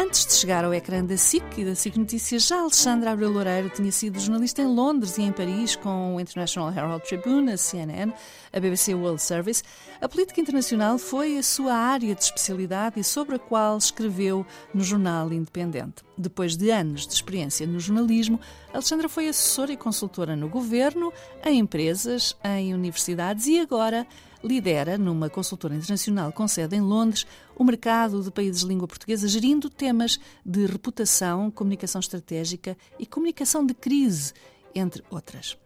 Antes de chegar ao ecrã da SIC e da SIC Notícias, já Alexandra Abreu Loureiro tinha sido jornalista em Londres e em Paris com o International Herald Tribune, a CNN, a BBC World Service. A política internacional foi a sua área de especialidade e sobre a qual escreveu no jornal Independente. Depois de anos de experiência no jornalismo, Alexandra foi assessora e consultora no governo, em empresas, em universidades e agora lidera, numa consultora internacional com sede em Londres, o mercado de países de língua portuguesa, gerindo temas de reputação, comunicação estratégica e comunicação de crise, entre outras.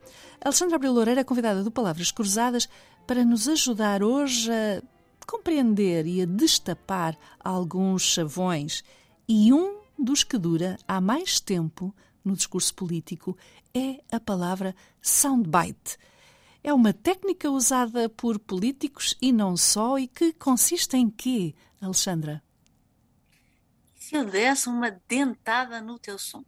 Alexandra Abreu Loureira é convidada do Palavras Cruzadas para nos ajudar hoje a compreender e a destapar alguns chavões. E um dos que dura há mais tempo no discurso político é a palavra soundbite é uma técnica usada por políticos e não só, e que consiste em quê, Alexandra? Se eu desse uma dentada no teu som.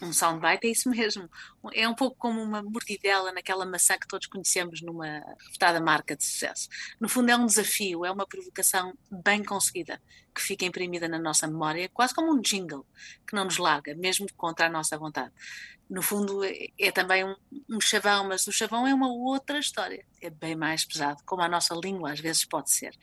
Um soundbite é isso mesmo. É um pouco como uma mordidela naquela maçã que todos conhecemos numa refutada marca de sucesso. No fundo, é um desafio, é uma provocação bem conseguida, que fica imprimida na nossa memória, quase como um jingle, que não nos larga, mesmo contra a nossa vontade no fundo é, é também um, um, chavão, mas o chavão é uma outra história, é bem mais pesado, como a nossa língua às vezes pode ser.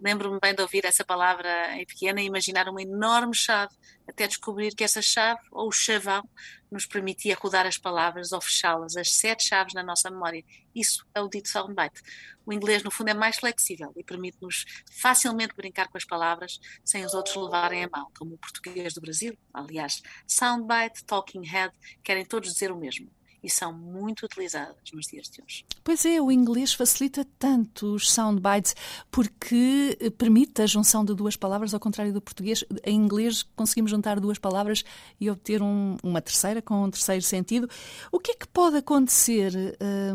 Lembro-me bem de ouvir essa palavra em pequena e imaginar uma enorme chave, até descobrir que essa chave, ou o chavão, nos permitia rodar as palavras ou fechá-las, as sete chaves na nossa memória. Isso é o dito soundbite. O inglês, no fundo, é mais flexível e permite-nos facilmente brincar com as palavras sem os outros levarem a mal, como o português do Brasil. Aliás, soundbite, talking head, querem todos dizer o mesmo e são muito utilizadas nos dias de hoje. Pois é, o inglês facilita tanto os soundbites porque permite a junção de duas palavras, ao contrário do português. Em inglês conseguimos juntar duas palavras e obter um, uma terceira com um terceiro sentido. O que é que pode acontecer,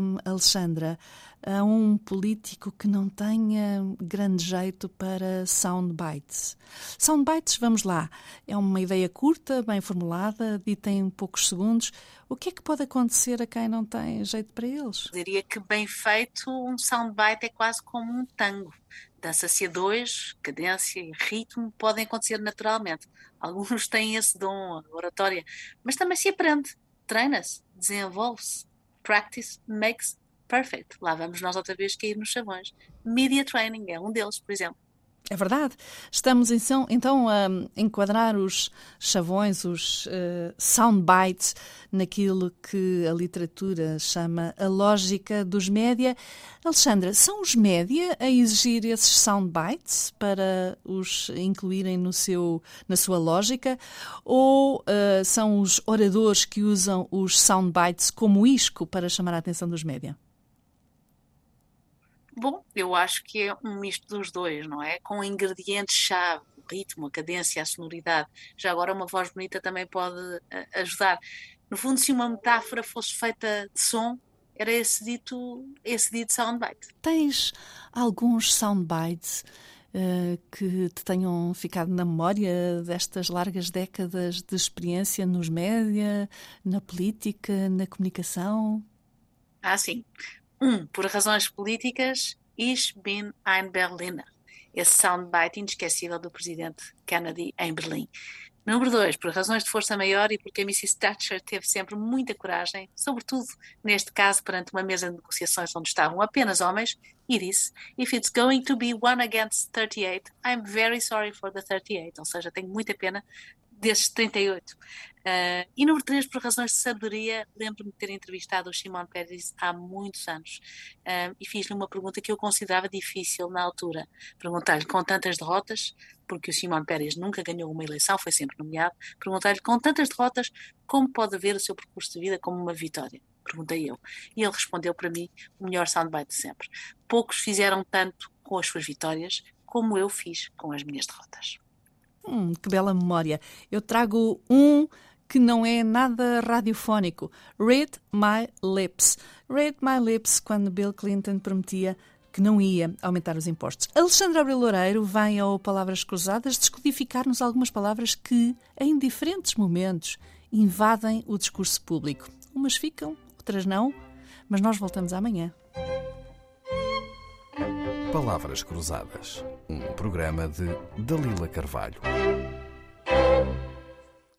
hum, Alexandra? A um político que não tenha grande jeito para soundbites. Soundbites, vamos lá, é uma ideia curta, bem formulada, dita em poucos segundos. O que é que pode acontecer a quem não tem jeito para eles? Diria que bem feito, um soundbite é quase como um tango. Dança-se a dois, cadência e ritmo podem acontecer naturalmente. Alguns têm esse dom, oratória, mas também se aprende, treina-se, desenvolve-se. Practice makes Perfect. Lá vamos nós outra vez cair nos chavões. Media training é um deles, por exemplo. É verdade. Estamos então a enquadrar os chavões, os uh, sound bites, naquilo que a literatura chama a lógica dos média. Alexandra, são os média a exigir esses sound bites para os incluírem no seu, na sua lógica? Ou uh, são os oradores que usam os sound bites como isco para chamar a atenção dos média? Bom, eu acho que é um misto dos dois, não é? Com ingredientes-chave, o ritmo, a cadência, a sonoridade. Já agora, uma voz bonita também pode eh, ajudar. No fundo, se uma metáfora fosse feita de som, era esse dito, esse dito soundbite. Tens alguns soundbites uh, que te tenham ficado na memória destas largas décadas de experiência nos média, na política, na comunicação? Ah, sim. Um, por razões políticas, Ich bin ein Berliner. Esse soundbite inesquecível do presidente Kennedy em Berlim. Número dois, por razões de força maior e porque a Mrs. Thatcher teve sempre muita coragem, sobretudo neste caso perante uma mesa de negociações onde estavam apenas homens, e disse: If it's going to be one against 38, I'm very sorry for the 38. Ou seja, tenho muita pena desses 38. Uh, e número 3, por razões de sabedoria, lembro-me de ter entrevistado o Simão Pérez há muitos anos uh, e fiz-lhe uma pergunta que eu considerava difícil na altura. Perguntei-lhe com tantas derrotas, porque o Simão Pérez nunca ganhou uma eleição, foi sempre nomeado, perguntei-lhe com tantas derrotas, como pode ver o seu percurso de vida como uma vitória? Perguntei eu. E ele respondeu para mim o melhor soundbite de sempre. Poucos fizeram tanto com as suas vitórias como eu fiz com as minhas derrotas. Hum, que bela memória. Eu trago um que não é nada radiofónico. Read My Lips. Read My Lips, quando Bill Clinton prometia que não ia aumentar os impostos. Alexandre Abreu Loureiro vem ao Palavras Cruzadas descodificar-nos algumas palavras que, em diferentes momentos, invadem o discurso público. Umas ficam, outras não, mas nós voltamos amanhã. Palavras Cruzadas, um programa de Dalila Carvalho.